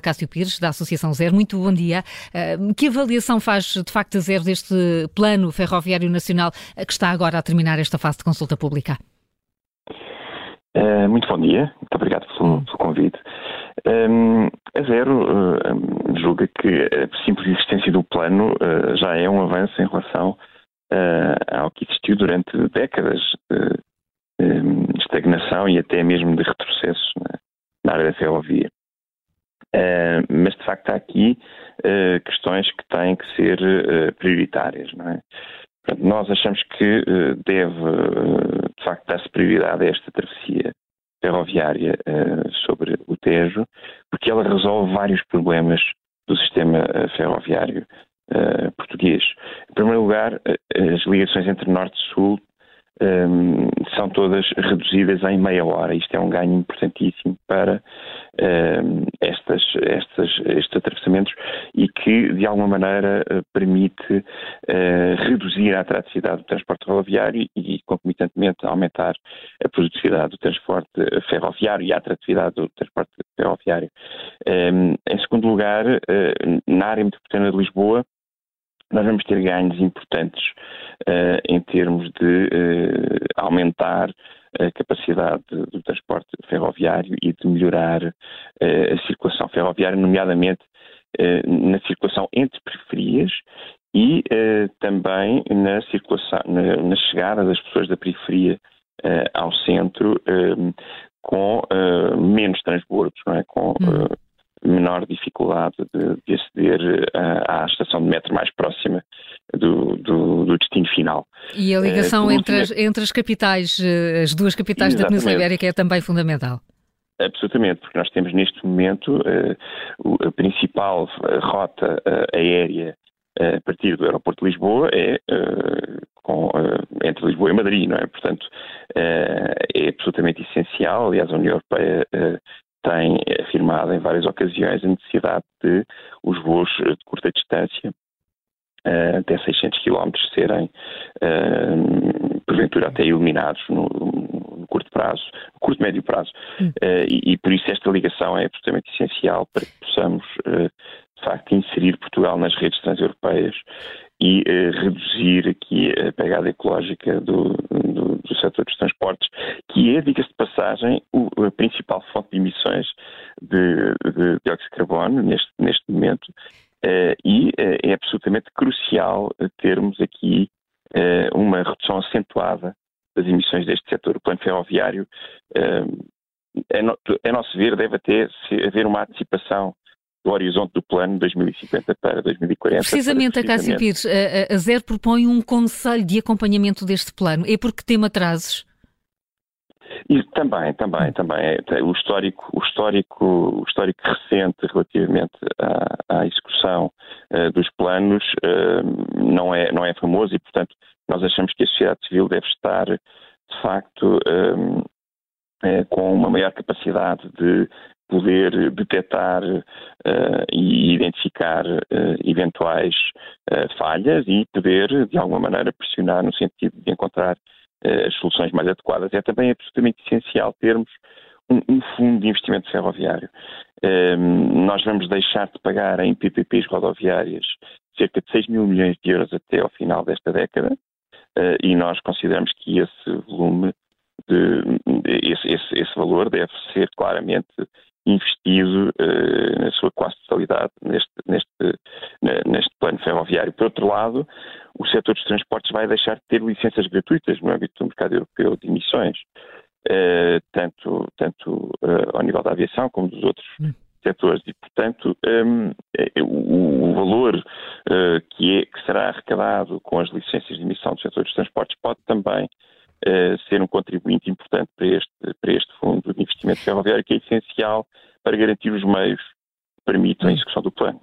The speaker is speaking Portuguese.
fala Cássio Pires, da Associação Zero. Muito bom dia. Uh, que avaliação faz, de facto, a Zero deste plano ferroviário nacional que está agora a terminar esta fase de consulta pública? Uh, muito bom dia, muito obrigado pelo, pelo convite. Um, a Zero uh, julga que a simples existência do plano uh, já é um avanço em relação ao que existiu durante décadas de estagnação e até mesmo de retrocesso na, na área da ferrovia. Mas de facto há aqui questões que têm que ser prioritárias, não é? nós achamos que deve, de facto, dar-se prioridade a esta travessia ferroviária uh, sobre o Tejo, porque ela resolve vários problemas do sistema uh, ferroviário uh, português. Em primeiro lugar, as ligações entre Norte e Sul um, são todas reduzidas em meia hora. Isto é um ganho importantíssimo para um, estas, estes atravessamentos e que, de alguma maneira, uh, permite uh, reduzir a atratividade do transporte rodoviário e, concomitantemente, aumentar a produtividade do transporte ferroviário e a atratividade do transporte ferroviário. Em segundo lugar, na área metropolitana de Lisboa, nós vamos ter ganhos importantes uh, em termos de uh, aumentar a capacidade do transporte ferroviário e de melhorar uh, a circulação ferroviária, nomeadamente na circulação entre periferias e também na circulação, na, na, chegada das pessoas da periferia ao centro com menos transbordos, não é? com hum menor dificuldade de, de aceder à, à, estação de metro mais próxima do, do, do destino final. E a ligação uh, entre, as, entre as capitais, eh, as duas capitais Exatamente. da Península Ibérica é também fundamental. Absolutamente, porque nós temos neste momento uh, a principal rota uh, aérea a partir do aeroporto de Lisboa é com, entre Lisboa e Madrid, não é? Portanto, é absolutamente essencial. Aliás, a União Europeia tem afirmado em várias ocasiões a necessidade de os voos de curta distância uh, até 600 km serem, uh, porventura, até eliminados no, no, curto prazo, no curto médio prazo. Uh, e, e, por isso esta ligação é absolutamente essencial para que possamos, de facto, inserir Portugal nas redes transeuropeias e reduzir aqui a pegada ecológica do, do, do setor dos transportes, que é, diga-se de passagem, o, a principal fonte de emissões de, de dióxido de carbono neste, neste momento, uh, e uh, é absolutamente crucial termos aqui uh, uma redução acentuada das emissões deste setor. O plano ferroviário, a, no, a nosso ver, deve até haver uma antecipação do horizonte do plano 2050 para 2040. Precisamente, para, precisamente... a Cássio Pires, a, a Zero propõe um conselho de acompanhamento deste plano. É porque tem atrasos? E também, também, também. É, o histórico, o histórico, o histórico recente relativamente à, à execução uh, dos planos uh, não, é, não é famoso e, portanto, nós achamos que a sociedade civil deve estar, de facto, uh, com uma maior capacidade de poder detectar uh, e identificar uh, eventuais uh, falhas e poder, de alguma maneira, pressionar no sentido de encontrar as soluções mais adequadas. É também absolutamente essencial termos um, um fundo de investimento ferroviário. Ehm, nós vamos deixar de pagar em PPPs rodoviárias cerca de 6 mil milhões de euros até ao final desta década e nós consideramos que esse volume de, esse, esse, esse, valor deve ser claramente investido uh, na sua quase totalidade neste, neste, neste plano ferroviário. Por outro lado, o setor dos transportes vai deixar de ter licenças gratuitas no âmbito do mercado europeu de emissões, uh, tanto, tanto uh, ao nível da aviação como dos outros hum. setores. E, portanto, um, o, o, valor que, é, que será arrecadado com as licenças de emissão do setor dos transportes pode também uh, ser um contribuinte importante para este, para este fundo de investimento ferroviário, que é essencial para garantir os meios que permitam a execução do plano.